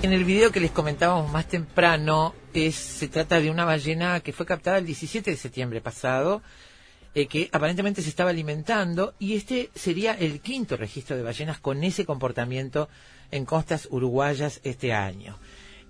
En el video que les comentábamos más temprano, es, se trata de una ballena que fue captada el 17 de septiembre pasado, eh, que aparentemente se estaba alimentando, y este sería el quinto registro de ballenas con ese comportamiento en costas uruguayas este año.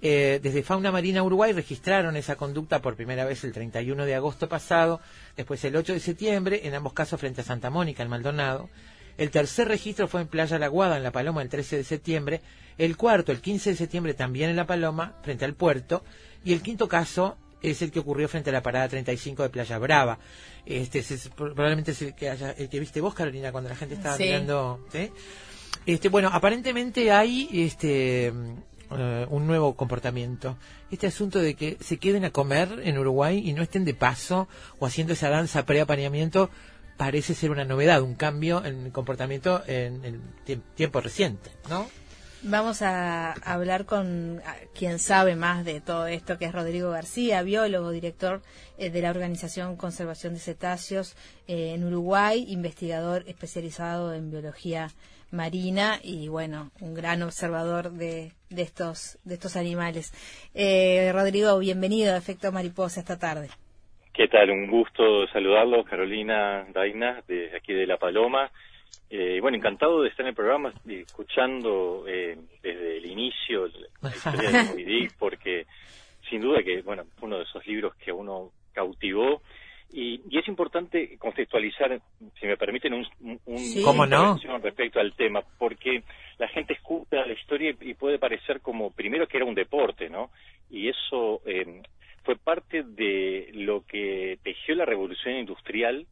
Eh, desde Fauna Marina Uruguay registraron esa conducta por primera vez el 31 de agosto pasado, después el 8 de septiembre, en ambos casos frente a Santa Mónica, en Maldonado. El tercer registro fue en Playa La Guada, en La Paloma, el 13 de septiembre. El cuarto, el 15 de septiembre, también en La Paloma, frente al puerto. Y el quinto caso es el que ocurrió frente a la parada 35 de Playa Brava. Este es, probablemente es el que, haya, el que viste vos, Carolina, cuando la gente estaba mirando. Este, bueno, aparentemente hay este eh, un nuevo comportamiento. Este asunto de que se queden a comer en Uruguay y no estén de paso o haciendo esa danza pre-apañamiento parece ser una novedad, un cambio en el comportamiento en el tiempo reciente, ¿no? Vamos a hablar con quien sabe más de todo esto, que es Rodrigo García, biólogo, director eh, de la Organización Conservación de Cetáceos eh, en Uruguay, investigador especializado en biología marina y, bueno, un gran observador de, de estos, animales. Eh, Rodrigo, bienvenido a Efecto Mariposa esta tarde. ¿Qué tal? Un gusto saludarlos, Carolina Daina, de aquí de La Paloma. Eh, bueno, encantado de estar en el programa, escuchando eh, desde el inicio la historia de Moby porque sin duda que, bueno, uno de esos libros que uno cautivó. Y, es importante contextualizar, si me permiten, un, un, respecto al tema, porque la gente escucha la historia y puede parecer como, primero, que era un deporte, ¿no? Y eso eh, fue parte de lo que tejió la revolución industrial,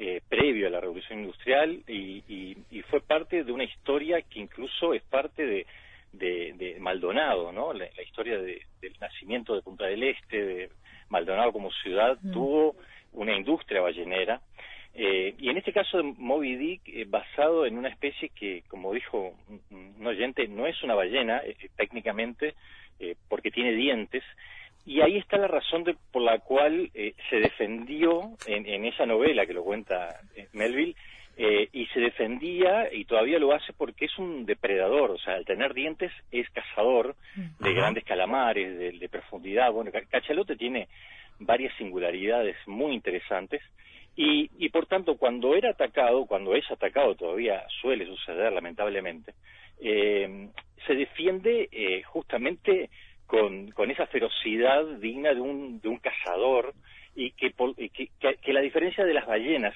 eh, previo a la revolución industrial, y, fue parte de una historia que incluso es parte de, de, Maldonado, ¿no? La, historia del nacimiento de Punta del Este, de Maldonado como ciudad, tuvo una industria ballenera. Eh, y en este caso de Moby Dick, eh, basado en una especie que, como dijo un, oyente, no es una ballena técnicamente, porque tiene dientes, y ahí está la razón de, por la cual eh, se defendió en, esa novela que lo cuenta eh, Melville, eh, y se defendía y todavía lo hace porque es un depredador, o sea, al tener dientes es cazador de grandes calamares, de, de, profundidad. Bueno, Cachalote tiene varias singularidades muy interesantes y, y por tanto cuando era atacado, cuando es atacado todavía suele suceder lamentablemente, se defiende justamente con, con esa ferocidad digna de un, de un cazador y que, que, la diferencia de las ballenas,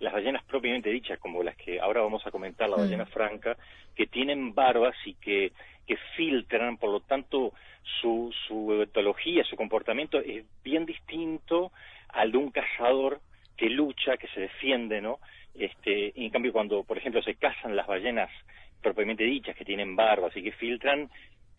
las ballenas propiamente dichas, como las que ahora vamos a comentar, la ballena franca, que tienen barbas y que, que filtran, por lo tanto, su, su etología, su comportamiento es bien distinto al de un cazador que lucha, que se defiende, ¿no? Este, en cambio, cuando, por ejemplo, se cazan las ballenas propiamente dichas, que tienen barbas y que filtran,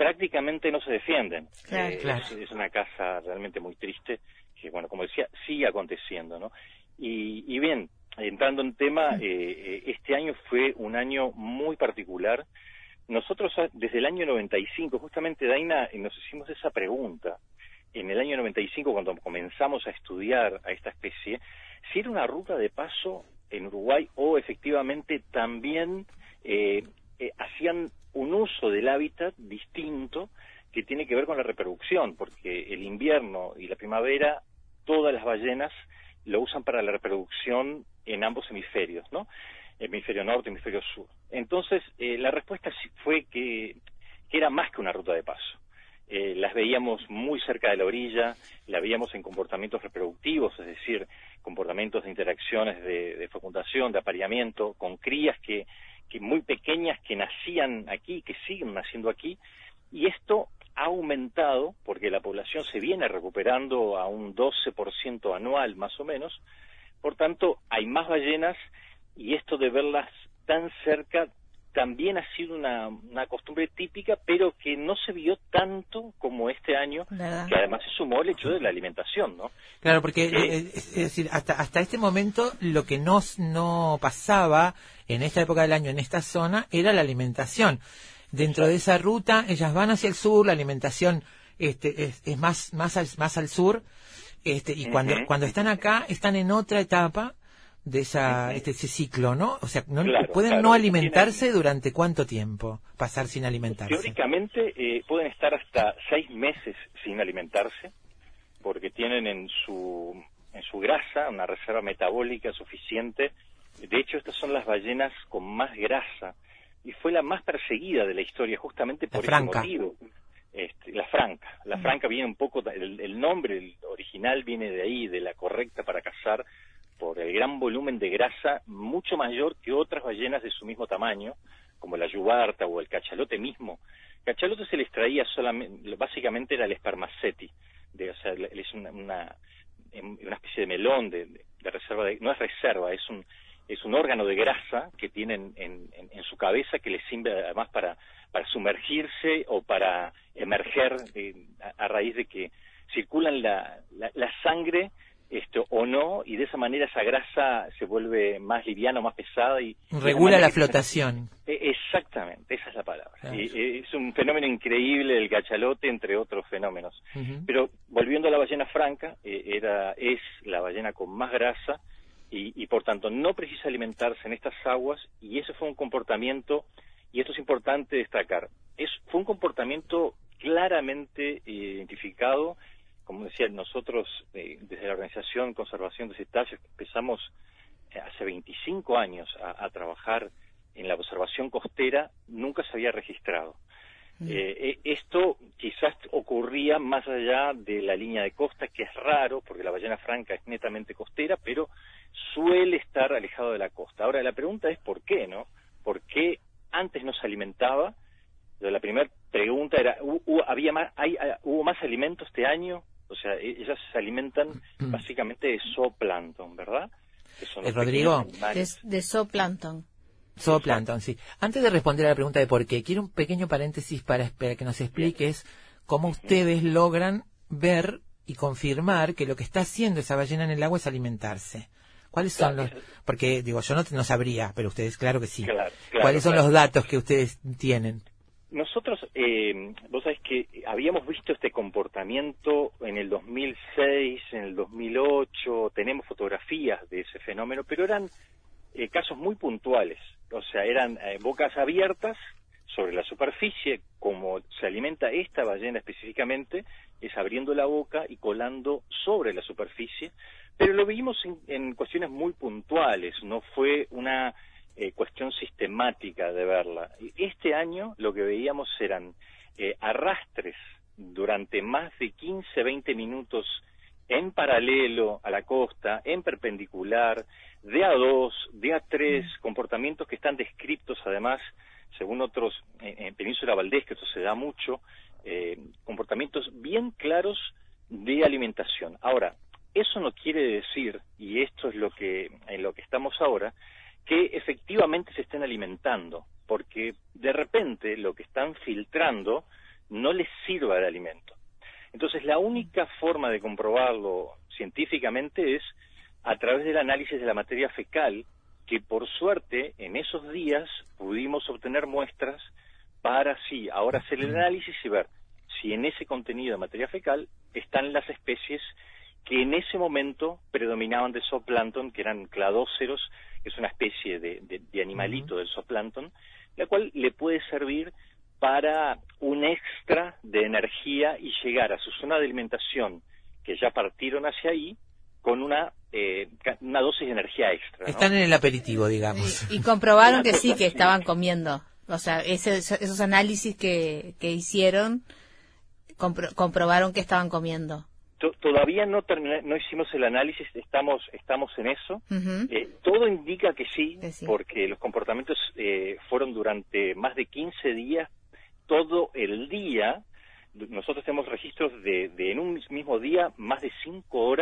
prácticamente no se defienden. Eh, es, una casa realmente muy triste que, bueno, como decía, sigue aconteciendo, ¿no? Y, bien, entrando en tema, eh, eh, este año fue un año muy particular. Nosotros ah, desde el año 95, justamente Daina, nos hicimos esa pregunta. En el año 95, cuando comenzamos a estudiar a esta especie, si era una ruta de paso en Uruguay o efectivamente también hacían un uso del hábitat distinto que tiene que ver con la reproducción, porque el invierno y la primavera todas las ballenas lo usan para la reproducción en ambos hemisferios, ¿no? Hemisferio norte, hemisferio sur. Entonces, eh, la respuesta fue que, era más que una ruta de paso. eh, las veíamos muy cerca de la orilla, las veíamos en comportamientos reproductivos, es decir, comportamientos de interacciones de, fecundación, de apareamiento, con crías que, que muy pequeñas que nacían aquí, que siguen naciendo aquí, y esto ha aumentado porque la población se viene recuperando a un 12% anual más o menos, por tanto hay más ballenas y esto de verlas tan cerca también ha sido una, costumbre típica, pero que no se vio tanto como este año, que además se sumó el hecho de la alimentación, ¿no? Claro, porque eh, eh, es decir, hasta, hasta este momento lo que no, no pasaba en esta época del año, en esta zona, era la alimentación. Dentro de esa ruta, ellas van hacia el sur, la alimentación este, es, más, más, al, más al sur, este, y cuando, cuando están acá, están en otra etapa de esa, este, ese ciclo, ¿no? O sea, no, pueden no alimentarse durante cuánto tiempo, pasar sin alimentarse. Teóricamente eh, pueden estar hasta seis meses sin alimentarse, porque tienen en su, en su grasa una reserva metabólica suficiente. De hecho, estas son las ballenas con más grasa y fue la más perseguida de la historia justamente por ese motivo. Este, la franca. La mm. franca viene un poco, el, el nombre original viene de ahí, de la correcta para cazar por el gran volumen de grasa mucho mayor que otras ballenas de su mismo tamaño, como la yubarta o el cachalote mismo. Cachalote se les traía solamente, básicamente era el espermaceti, de, o sea, es una, una, especie de melón de, reserva, de, no es reserva, es un, es un órgano de grasa que tienen en, en, su cabeza que les sirve además para, para sumergirse o para emerger eh, a, raíz de que circulan la, la sangre esto o no y de esa manera esa grasa se vuelve más liviana o más pesada y regula la flotación. E, exactamente esa es la palabra. Y, es un fenómeno increíble el cachalote entre otros fenómenos. Pero volviendo a la ballena franca eh, era es la ballena con más grasa y, y por tanto no precisa alimentarse en estas aguas y eso fue un comportamiento y esto es importante destacar es fue un comportamiento claramente identificado como decía, nosotros eh, desde la Organización Conservación de Cetáceos empezamos eh, hace 25 años a, trabajar en la observación costera, nunca se había registrado. Mm. Eh, esto quizás ocurría más allá de la línea de costa, que es raro, porque la ballena franca es netamente costera, pero suele estar alejado de la costa. Ahora, la pregunta es por qué, ¿no? ¿Por qué antes no se alimentaba? La primera pregunta era, ¿hubo, había más, hay, ¿hubo más alimento este año? O sea, e-, ellas se alimentan mm. básicamente de zooplancton, ¿verdad? Eh, Rodrigo. De, zooplancton. Zooplancton, sí. Antes de responder a la pregunta de por qué, quiero un pequeño paréntesis para, que nos expliques cómo ustedes logran ver y confirmar que lo que está haciendo esa ballena en el agua es alimentarse. ¿Cuáles son los...? Porque, digo, yo no, no sabría, pero ustedes claro que sí. ¿Cuáles son los datos que ustedes tienen? Nosotros, eh, vos sabés que habíamos visto este comportamiento en el 2006, en el 2008, tenemos fotografías de ese fenómeno, pero eran eh, casos muy puntuales, o sea, eran eh, bocas abiertas sobre la superficie, como se alimenta esta ballena específicamente, es abriendo la boca y colando sobre la superficie, pero lo vimos en cuestiones muy puntuales, no fue una eh, cuestión sistemática de verla. Este año lo que veíamos eran eh, arrastres durante más de 15, 20 minutos en paralelo a la costa, en perpendicular, de a dos, de a tres, mm. comportamientos que están descritos además, según otros, en, Península Valdés, que esto se da mucho, eh, comportamientos bien claros de alimentación. Ahora, eso no quiere decir, y esto es lo que, en lo que estamos ahora, que efectivamente se estén alimentando, porque de repente lo que están filtrando no les sirva de alimento. Entonces, la única forma de comprobarlo científicamente es a través del análisis de la materia fecal, que por suerte en esos días pudimos obtener muestras para sí, ahora hacer el análisis y ver si en ese contenido de materia fecal están las especies que en ese momento predominaban de zooplancton, que eran cladóceros, que es una especie de, animalito del zooplancton, la cual le puede servir para un extra de energía y llegar a su zona de alimentación, que ya partieron hacia ahí, con una, eh, una dosis de energía extra. Están en el aperitivo, digamos. Y, comprobaron que sí, que estaban comiendo. O sea, esos análisis que, que hicieron comprobaron que estaban comiendo. Todavía no no hicimos el análisis, estamos estamos en eso. Eh, todo indica que sí, porque los comportamientos eh, fueron durante más de 15 días, todo el día. Nosotros tenemos registros de, de en un mismo día más de 5 horas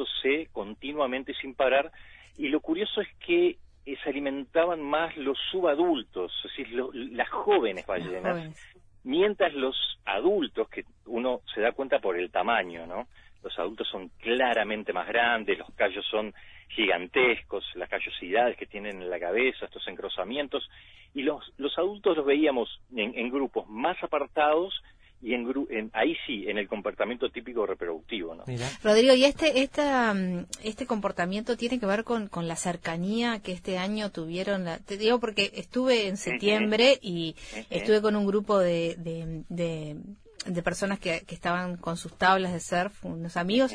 alimentándose continuamente sin parar. Y lo curioso es que eh, se alimentaban más los subadultos, es decir, las jóvenes ballenas, mientras los adultos, que uno se da cuenta por el tamaño, ¿no? Los adultos son claramente más grandes, los callos son gigantescos, las callosidades que tienen en la cabeza, estos engrosamientos, y los, los adultos los veíamos en grupos más apartados y en, ahí sí, en el comportamiento típico reproductivo. ¿no? Rodrigo, ¿y este, esta, mm, este comportamiento tiene que ver con, con la cercanía que este año tuvieron? te digo porque estuve en septiembre y estuve con un grupo de, de, de, personas que, que, estaban con sus tablas de surf, unos amigos,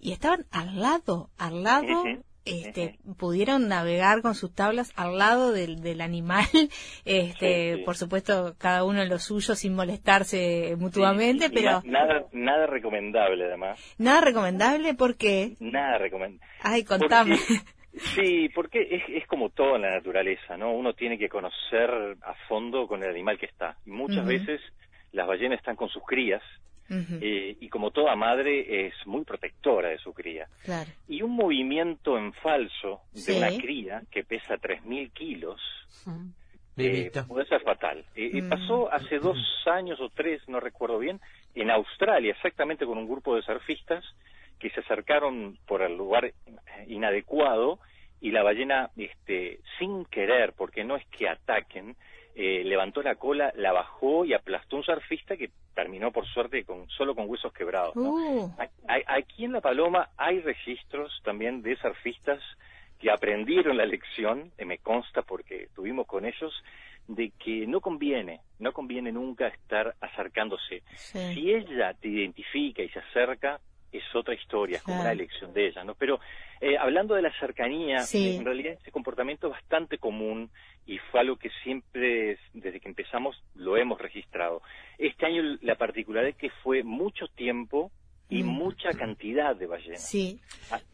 y estaban al lado, al lado este, pudieron navegar con sus tablas al lado del, del animal, este, por supuesto cada uno en lo suyo sin molestarse mutuamente, pero nada nada recomendable además. Nada recomendable porque nada recomendable. Ay, contame. sí, porque es, es como todo en la naturaleza, ¿no? Uno tiene que conocer a fondo con el animal que está. Muchas veces las ballenas están con sus crías eh, y como toda madre es muy protectora de su cría. Y un movimiento en falso de una cría que pesa 3.000 kilos eh, puede ser fatal. Eh, mm. Pasó hace dos años o tres, no recuerdo bien, en Australia, exactamente con un grupo de surfistas que se acercaron por el lugar inadecuado y la ballena, este, sin querer, porque no es que ataquen, eh, levantó la cola, la bajó y aplastó un surfista que terminó por suerte con solo con huesos quebrados. Uh. Aquí en La Paloma hay registros también de surfistas que aprendieron la lección, eh, me consta porque tuvimos con ellos, de que no conviene, no conviene nunca estar acercándose. Si ella te identifica y se acerca, es otra historia, es como una elección de ella, ¿no? Pero eh, hablando de la cercanía, en realidad ese comportamiento es bastante común y fue algo que siempre, desde que empezamos, lo hemos registrado. Este año la particularidad es que fue mucho tiempo y mm. mucha cantidad de ballenas. Sí.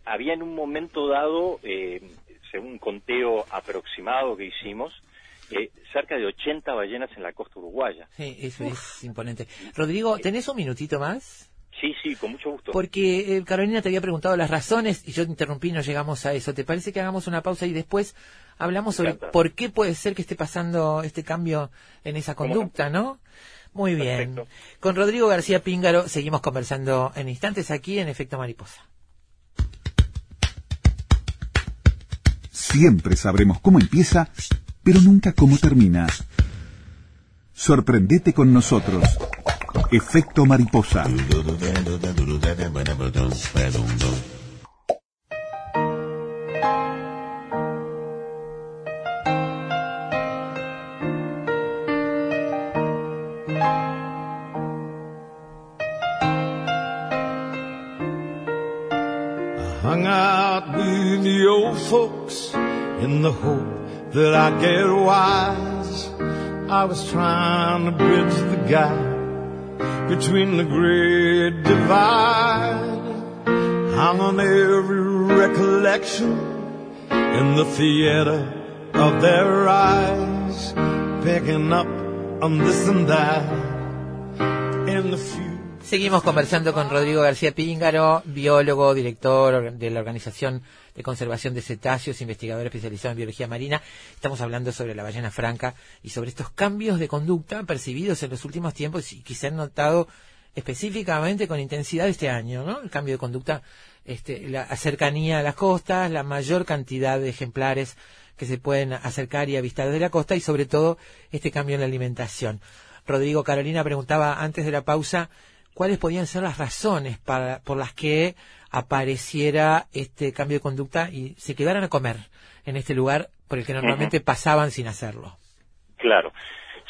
había en un momento dado, eh, según un conteo aproximado que hicimos, eh, cerca de 80 ballenas en la costa uruguaya. Sí, eso es imponente. Rodrigo, ¿tenés un minutito más? Sí, sí, con mucho gusto. Porque eh, Carolina te había preguntado las razones y yo te interrumpí y no llegamos a eso. ¿Te parece que hagamos una pausa y después hablamos sobre por qué puede ser que esté pasando este cambio en esa conducta, no? Muy bien. Con Rodrigo García Píngaro seguimos conversando en instantes aquí en Efecto Mariposa. Siempre sabremos cómo empieza, pero nunca cómo termina. Sorprendete con nosotros. Efecto mariposa. hung out with the old folks in the hope that I'd get wise. I was trying to bridge the gap between the great divide. Hung on every recollection in the theater of their eyes, picking up on this and the. Seguimos conversando con Rodrigo García Píngaro, biólogo, director de la Organización de Conservación de Cetáceos, investigador especializado en biología marina. Estamos hablando sobre la ballena franca y sobre estos cambios de conducta percibidos en los últimos tiempos y que se han notado específicamente con intensidad este año, ¿no? El cambio de conducta, este, la cercanía a las costas, la mayor cantidad de ejemplares que se pueden acercar y avistar desde la costa y sobre todo este cambio en la alimentación. Rodrigo Carolina preguntaba antes de la pausa cuáles podían ser las razones para, por las que apareciera este cambio de conducta y se quedaran a comer en este lugar por el que normalmente pasaban sin hacerlo. Claro.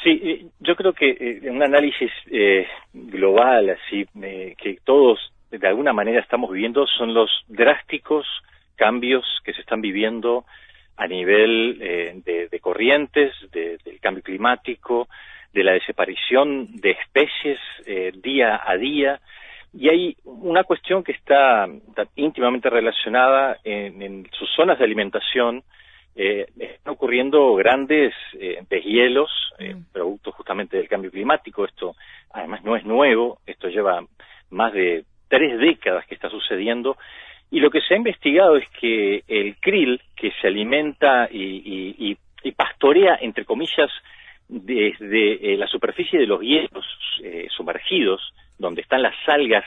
Sí, eh, yo creo que eh, un análisis eh, global, así, que todos de alguna manera estamos viviendo, son los drásticos cambios que se están viviendo a nivel de, corrientes, del cambio climático, de la desaparición de especies eh, día a día. Y hay una cuestión que está, íntimamente relacionada en, sus zonas de alimentación. Eh, están ocurriendo grandes eh, deshielos, eh, mm. producto justamente del cambio climático. Esto, además, no es nuevo. Esto lleva más de tres décadas que está sucediendo. Y lo que se ha investigado es que el krill, que se alimenta y, y pastorea, entre comillas, desde la superficie de los hielos sumergidos, donde están las algas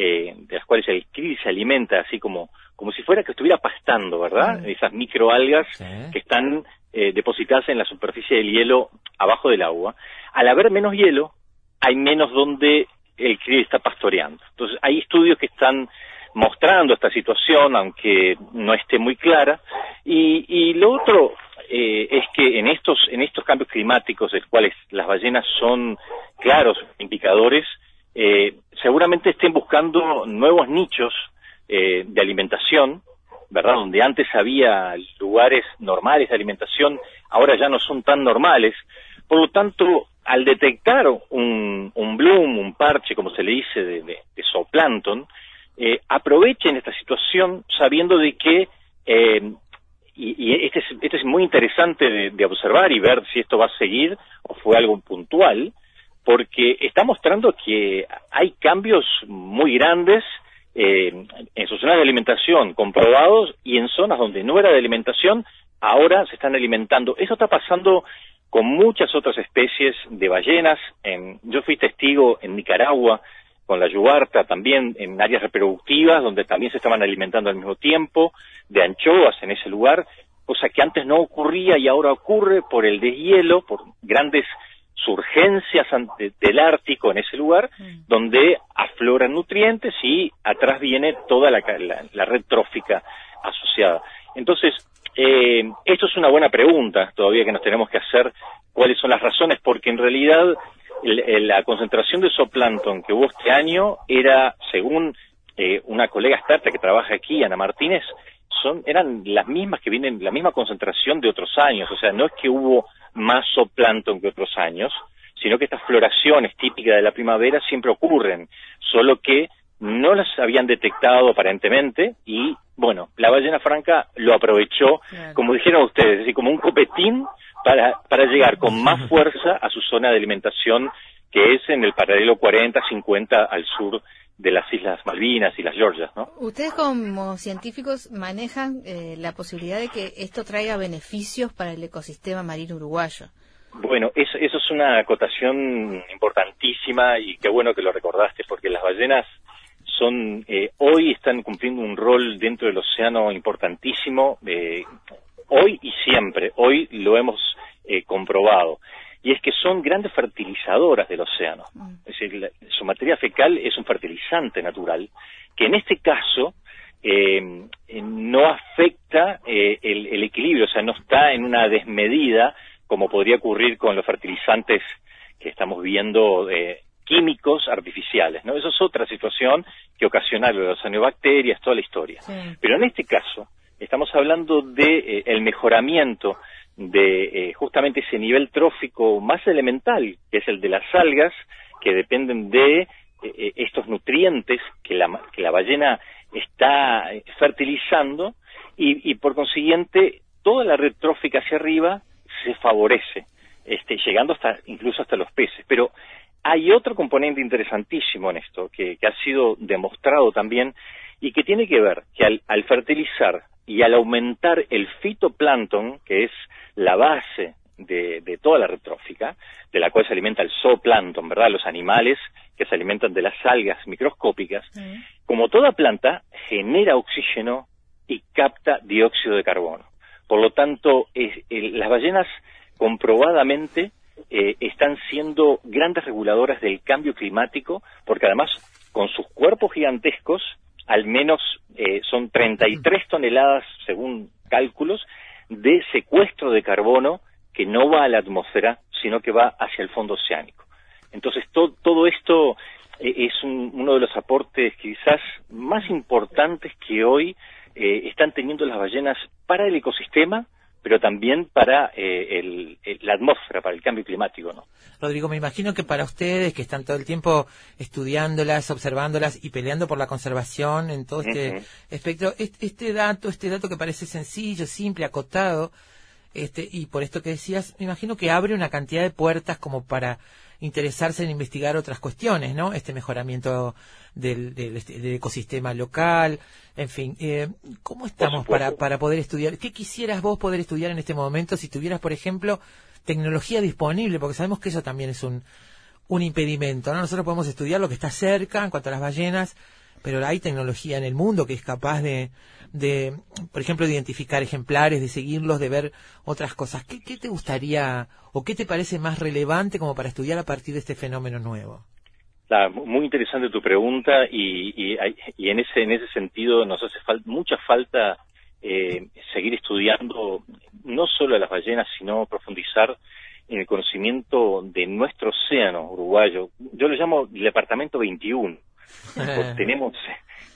eh, de las cuales el krill se alimenta, así como, como si fuera que estuviera pastando, ¿verdad? Esas microalgas que están eh, depositadas en la superficie del hielo abajo del agua. Al haber menos hielo, hay menos donde el krill está pastoreando. Entonces, hay estudios que están mostrando esta situación, aunque no esté muy clara. Y, y lo otro eh, es que en estos, en estos cambios climáticos, de los cuales las ballenas son claros indicadores, eh, seguramente estén buscando nuevos nichos eh, de alimentación, ¿verdad? Donde antes había lugares normales de alimentación, ahora ya no son tan normales. Por lo tanto, al detectar un, un bloom, un parche, como se le dice, de, de, zooplancton, eh, aprovechen esta situación sabiendo de que, eh, y, y este, es, este es muy interesante de, de observar y ver si esto va a seguir o fue algo puntual, porque está mostrando que hay cambios muy grandes eh, en sus zonas de alimentación comprobados y en zonas donde no era de alimentación, ahora se están alimentando. Eso está pasando con muchas otras especies de ballenas. En, yo fui testigo en Nicaragua con la yubarta, también en áreas reproductivas, donde también se estaban alimentando al mismo tiempo, de anchoas en ese lugar, cosa que antes no ocurría y ahora ocurre por el deshielo, por grandes surgencias del Ártico en ese lugar, mm. donde afloran nutrientes y atrás viene toda la, red trófica asociada. Entonces, eh, esto es una buena pregunta todavía que nos tenemos que hacer, cuáles son las razones, porque en realidad la concentración de zooplancton que hubo este año era, según eh, una colega experta que trabaja aquí, Ana Martínez, son, eran las mismas que vienen, la misma concentración de otros años, o sea, no es que hubo más zooplancton que otros años, sino que estas floraciones típicas de la primavera siempre ocurren, solo que no las habían detectado aparentemente y, bueno, la ballena franca lo aprovechó, como dijeron ustedes, es decir, como un copetín para, para llegar con más fuerza a su zona de alimentación, que es en el paralelo 40-50 al sur de las Islas Malvinas y las Georgias, ¿no? Ustedes como científicos manejan eh, la posibilidad de que esto traiga beneficios para el ecosistema marino uruguayo. Bueno, eso, eso es una acotación importantísima y qué bueno que lo recordaste, porque las ballenas son eh, hoy están cumpliendo un rol dentro del océano importantísimo, eh, hoy y siempre, hoy lo hemos eh, comprobado y es que son grandes fertilizadoras del océano. Mm. Es decir, su materia fecal es un fertilizante natural que en este caso eh, no afecta eh, el, equilibrio, o sea, no está en una desmedida como podría ocurrir con los fertilizantes que estamos viendo eh, químicos artificiales, ¿no? Eso es otra situación que ocasiona las anobacterias, toda la historia. Pero en este caso estamos hablando de el mejoramiento de eh, justamente ese nivel trófico más elemental, que es el de las algas, que dependen de eh, eh, estos nutrientes que la, que la ballena está fertilizando y, por consiguiente toda la red trófica hacia arriba se favorece, este, llegando hasta incluso hasta los peces. Pero hay otro componente interesantísimo en esto, que, que ha sido demostrado también y que tiene que ver que al, al fertilizar y al aumentar el fitoplancton, que es la base de, toda la retrófica, de la cual se alimenta el zooplancton, ¿verdad? Los animales que se alimentan de las algas microscópicas, como toda planta, genera oxígeno y capta dióxido de carbono. Por lo tanto, las ballenas comprobadamente eh, están siendo grandes reguladoras del cambio climático, porque además, con sus cuerpos gigantescos, al menos eh, son 33 toneladas, según cálculos, de secuestro de carbono que no va a la atmósfera, sino que va hacia el fondo oceánico. Entonces, todo esto eh, es uno de los aportes quizás más importantes que hoy eh, están teniendo las ballenas para el ecosistema, pero también para eh, la atmósfera, para el cambio climático. ¿no? Rodrigo, me imagino que para ustedes que están todo el tiempo estudiándolas, observándolas y peleando por la conservación en todo este espectro, este, dato, este dato que parece sencillo, simple, acotado, este, y por esto que decías, me imagino que abre una cantidad de puertas como para interesarse en investigar otras cuestiones, ¿no? Este mejoramiento del, este, ecosistema local, en fin. Eh, ¿Cómo estamos para, para poder estudiar? ¿Qué quisieras vos poder estudiar en este momento si tuvieras, por ejemplo, tecnología disponible? Porque sabemos que eso también es un, un impedimento, ¿no? Nosotros podemos estudiar lo que está cerca en cuanto a las ballenas, pero hay tecnología en el mundo que es capaz de, de, por ejemplo, de identificar ejemplares, de seguirlos, de ver otras cosas. ¿Qué, ¿Qué, te gustaría o qué te parece más relevante como para estudiar a partir de este fenómeno nuevo? muy interesante tu pregunta y, y, en ese en ese sentido nos hace mucha falta eh, seguir estudiando no solo a las ballenas, sino profundizar en el conocimiento de nuestro océano uruguayo. Yo lo llamo el departamento 21. tenemos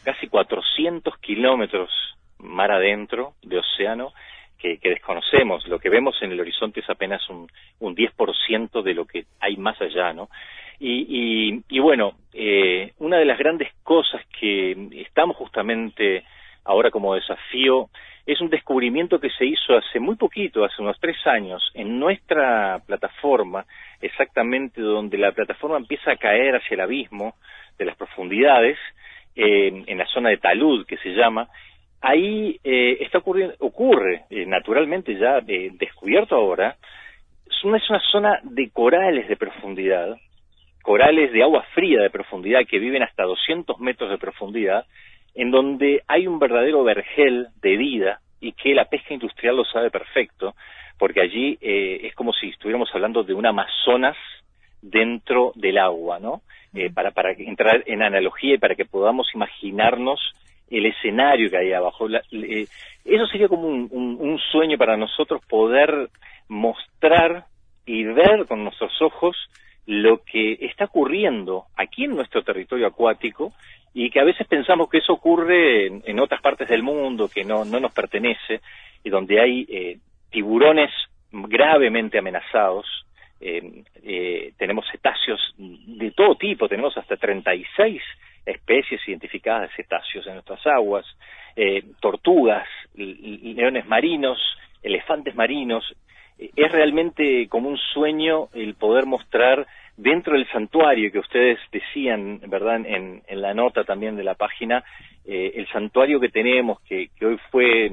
casi 400 kilómetros mar adentro de océano que, desconocemos. Lo que vemos en el horizonte es apenas un, un 10% de lo que hay más allá, ¿no? Y, y, bueno, eh, una de las grandes cosas que estamos justamente ahora como desafío es un descubrimiento que se hizo hace muy poquito, hace unos tres años, en nuestra plataforma, exactamente donde la plataforma empieza a caer hacia el abismo de las profundidades, en la zona de talud que se llama, ahí eh, está ocurriendo, ocurre eh, naturalmente ya eh, descubierto ahora, es una, es una zona de corales de profundidad, corales de agua fría de profundidad que viven hasta 200 metros de profundidad, en donde hay un verdadero vergel de vida y que la pesca industrial lo sabe perfecto, porque allí es como si estuviéramos hablando de un Amazonas dentro del agua, ¿no? Eh, para, para entrar en analogía y para que podamos imaginarnos el escenario que hay abajo. Eh, eso sería como un, un, sueño para nosotros poder mostrar y ver con nuestros ojos lo que está ocurriendo aquí en nuestro territorio acuático y que a veces pensamos que eso ocurre en, otras partes del mundo que no, no nos pertenece y donde hay eh, tiburones gravemente amenazados eh, eh, tenemos cetáceos de todo tipo, tenemos hasta 36 especies identificadas de cetáceos en nuestras aguas, eh, tortugas, leones marinos, elefantes marinos. Es realmente como un sueño el poder mostrar dentro del santuario que ustedes decían, ¿verdad?, en, la nota también de la página, el santuario que tenemos, que, hoy fue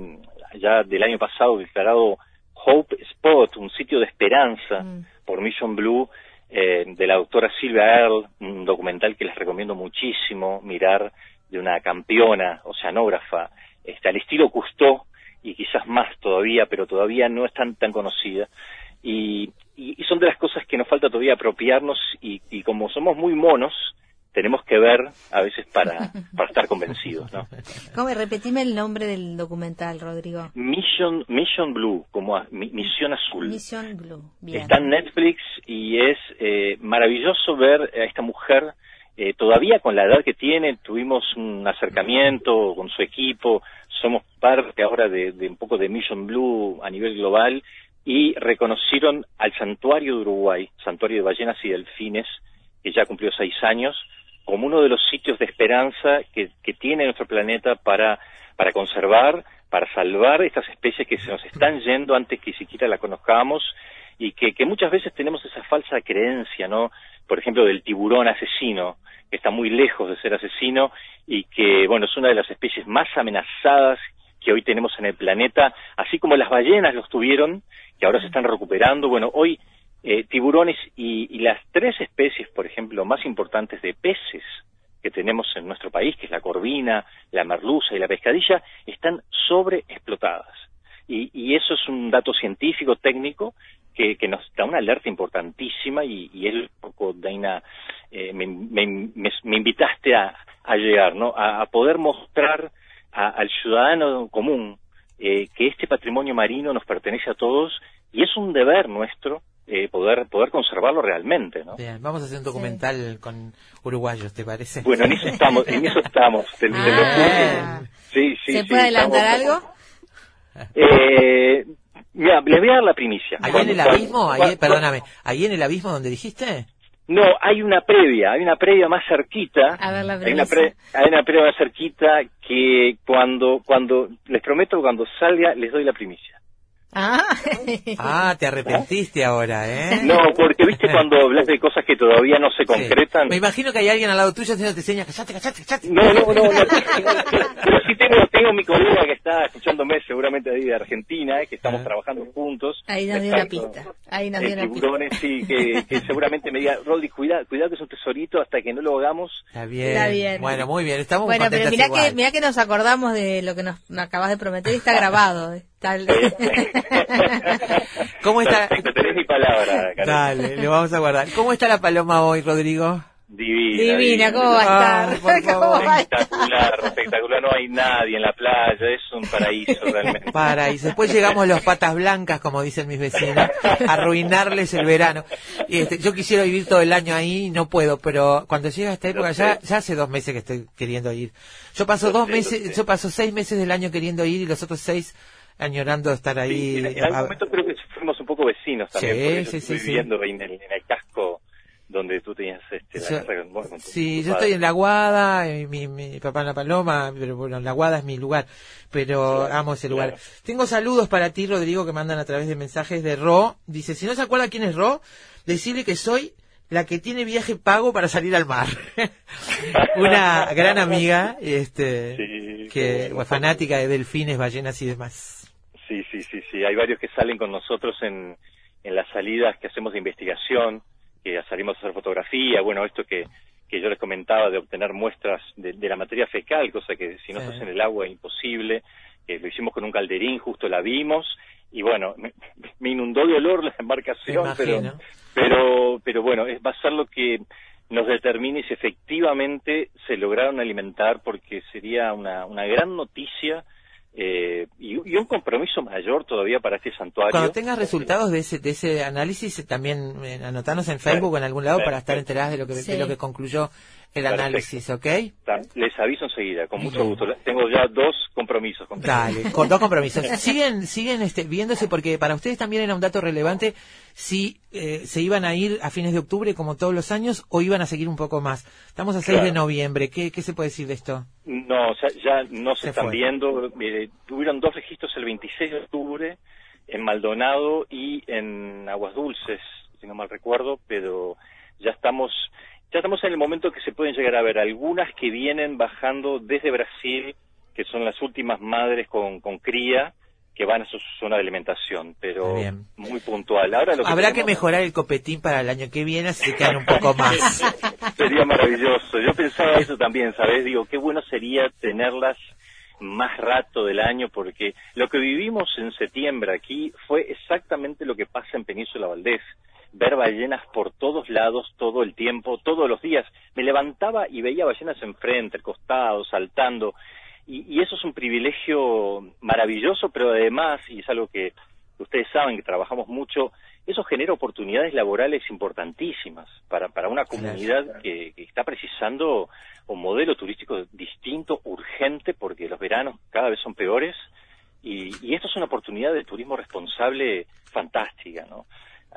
ya del año pasado declarado Hope Spot, un sitio de esperanza, mm por Mission Blue eh, de la doctora Silvia Earle, un documental que les recomiendo muchísimo mirar de una campeona oceanógrafa, este, al estilo Cousteau y quizás más todavía, pero todavía no es tan, tan conocida. Y, y, son de las cosas que nos falta todavía apropiarnos y, y como somos muy monos, tenemos que ver a veces para, para estar convencidos, ¿no? ¿Cómo? Repetime el nombre del documental, Rodrigo. Mission, Mission Blue, como Misión Azul. Mission Blue, Está en Netflix y es eh, maravilloso ver a esta mujer eh, todavía con la edad que tiene, tuvimos un acercamiento con su equipo, somos parte ahora de, de un poco de Mission Blue a nivel global y reconocieron al santuario de Uruguay, santuario de ballenas y delfines, que ya cumplió seis años, como uno de los sitios de esperanza que, tiene nuestro planeta para, para conservar, para salvar estas especies que se nos están yendo antes que siquiera la conozcamos y que, que muchas veces tenemos esa falsa creencia, ¿no? Por ejemplo, del tiburón asesino, que está muy lejos de ser asesino y que, bueno, es una de las especies más amenazadas que hoy tenemos en el planeta, así como las ballenas los tuvieron, que ahora se están recuperando. Bueno, hoy eh, tiburones y, las tres especies, por ejemplo, más importantes de peces que tenemos en nuestro país, que es la corvina, la merluza y la pescadilla, están sobreexplotadas. Y, y eso es un dato científico, técnico, que, nos da una alerta importantísima y, y es poco, Daina, eh, me, me, invitaste a, llegar, ¿no? A, poder mostrar al ciudadano común eh, que este patrimonio marino nos pertenece a todos y es un deber nuestro eh, poder poder conservarlo realmente, ¿no? Bien, vamos a hacer un documental con uruguayos, ¿te parece? Bueno, en eso estamos, en eso estamos. Ah. sí, sí, ¿Se puede adelantar algo? Eh, Mira, les voy a dar la primicia. ¿Ahí en el cuando- abismo? Ahí, cuando- perdóname, ¿ahí en el abismo donde dijiste? No, hay una previa, hay una previa más cerquita. A ver la Hay una, pre- hay una previa más cerquita que cuando, cuando, les prometo que cuando salga les doy la primicia. Ah, Ah, te arrepentiste ahora, ¿eh? No, porque viste cuando hablas de cosas que todavía no se Sí. concretan. Me imagino que hay alguien al lado tuyo haciéndote señas, callate, callate, callate. No, no, no, no. Pero sí tengo, tengo mi colega que está escuchándome seguramente ahí de Argentina, eh, que estamos Ah. trabajando juntos. ahí nos dio una pista. Ahí nos dio una pista. sí, que, que seguramente me diga, Rodri, cuidado, cuidado que es un tesorito hasta que no lo hagamos. Está bien. Está bien. Bueno, muy bien, estamos Bueno, pero mirá igual. que, mirá que nos acordamos de lo que nos, nos acabas de prometer y está grabado. eh. El- ¿Cómo está? Perfecto, tenés mi palabra. Dale, le vamos a guardar. ¿Cómo está la paloma hoy, Rodrigo? Divina. Divina, ¿cómo va a Ay, estar? por ¿Cómo favor. va a estar? Espectacular, espectacular. No hay nadie en la playa, es un paraíso realmente. Para, y después llegamos los patas blancas, como dicen mis vecinos, a arruinarles el verano. Y este, yo quisiera vivir todo el año ahí, no puedo, pero cuando llega esta época, ya, ya hace dos meses que estoy queriendo ir. Yo paso Lo dos sé, lo meses, yo paso seis meses del año queriendo ir y los otros seis añorando estar ahí. Sí, en, en algún momento creo que fuimos un poco vecinos también, Sí, sí, viviendo en el, en el casco donde tú tenías este, la Yo- casa con- con Sí, yo padre. estoy en La Guada, y mi, mi papá en La Paloma, pero bueno, La Guada es mi lugar, pero amo ese lugar. Tengo saludos para ti, Rodrigo, que mandan a través de mensajes de Ro. Dice, si no se acuerda quién es Ro, decirle que soy la que tiene viaje pago para salir al mar. Una gran amiga, este, Sí, que bueno. fanática de delfines, ballenas y demás. Sí, sí, sí, sí. Hay varios que salen con nosotros en, en las salidas que hacemos de investigación, que salimos a hacer fotografía, bueno, esto que, que yo les comentaba de obtener muestras de, de la materia fecal, cosa que si no Sí. estás en el agua es imposible, que lo hicimos con un calderín, justo la vimos, y bueno, me, me inundó de olor la embarcación, pero, pero, pero bueno, es, va a ser lo que nos determine si efectivamente se lograron alimentar, porque sería una, una gran noticia eh, y, y un compromiso mayor todavía para este santuario. Cuando tengas resultados de ese, de ese análisis, eh, también eh, anotanos en Facebook o en algún lado para estar enteradas de lo que, Sí. de lo que concluyó el Perfecto. análisis, ¿ok? Les aviso enseguida, con mucho gusto. Tengo ya dos compromisos. con Dale, con dos compromisos. Siguen, siguen este, viéndose porque para ustedes también era un dato relevante si eh, se iban a ir a fines de octubre como todos los años o iban a seguir un poco más. Estamos a 6 de noviembre. ¿Qué, ¿Qué se puede decir de esto? No, sea, ya no se, Se están fue. viendo. Eh, tuvieron dos registros el 26 de octubre en Maldonado y en Aguas Dulces, si no mal recuerdo, pero ya estamos ya estamos en el momento que se pueden llegar a ver algunas que vienen bajando desde Brasil, que son las últimas madres con, con cría que van a su zona de alimentación, pero Bien. muy puntual. Ahora lo Habrá que mejorar el copetín para el año que viene, así se quedan un poco más. Sería maravilloso. Yo pensaba eso también, ¿sabes? Digo, qué bueno sería tenerlas más rato del año, porque lo que vivimos en septiembre aquí fue exactamente lo que pasa en Península Valdés. Ver ballenas por todos lados, todo el tiempo, todos los días. Me levantaba y veía ballenas enfrente, al costado, saltando. Y, y eso es un privilegio maravilloso, pero además, y es algo que ustedes saben que trabajamos mucho, eso genera oportunidades laborales importantísimas para, para una comunidad que, que está precisando un modelo turístico distinto, urgente, porque los veranos cada vez son peores, y, y esto es una oportunidad de turismo responsable fantástica, ¿no?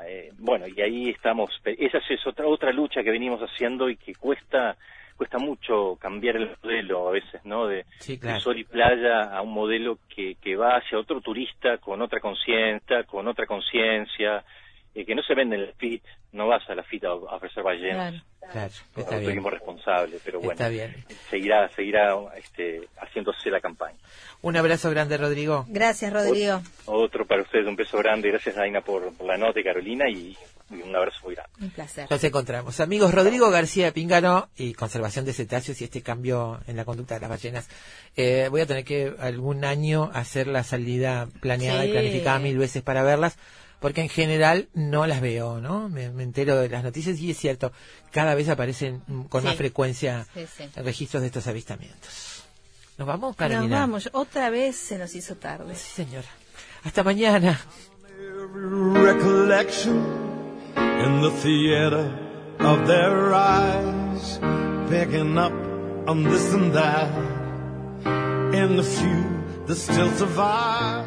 Eh, bueno, y ahí estamos, esa es otra, otra lucha que venimos haciendo y que cuesta cuesta mucho cambiar el modelo a veces, ¿no? De, Sí, de claro. sol y playa a un modelo que, que va hacia otro turista con otra conciencia, con otra conciencia, eh, que no se vende en el FIT, no vas a la FIT a, ofrecer ballenas, Claro. Claro, está bien. responsable, pero bueno, Está bien. seguirá, seguirá este, haciéndose la campaña. Un abrazo grande, Rodrigo. Gracias, Rodrigo. Otro para ustedes, un beso grande, gracias Aina por, por la nota y Carolina y, y un abrazo muy grande. Un placer. Nos encontramos. Amigos, Rodrigo García Píngano y conservación de cetáceos y este cambio en la conducta de las ballenas. Eh, voy a tener que algún año hacer la salida planeada y Sí. planificada mil veces para verlas, porque en general no las veo, ¿no? Me, me entero de las noticias y es cierto, cada vez aparecen mm, con Sí. más frecuencia Sí, sí. registros de estos avistamientos. ¿Nos vamos, Nos Carolina? vamos. Otra vez se nos hizo tarde. Sí, señora. Hasta mañana. every recollection in the theater of their eyes, picking up on this and that, in the few that still survive.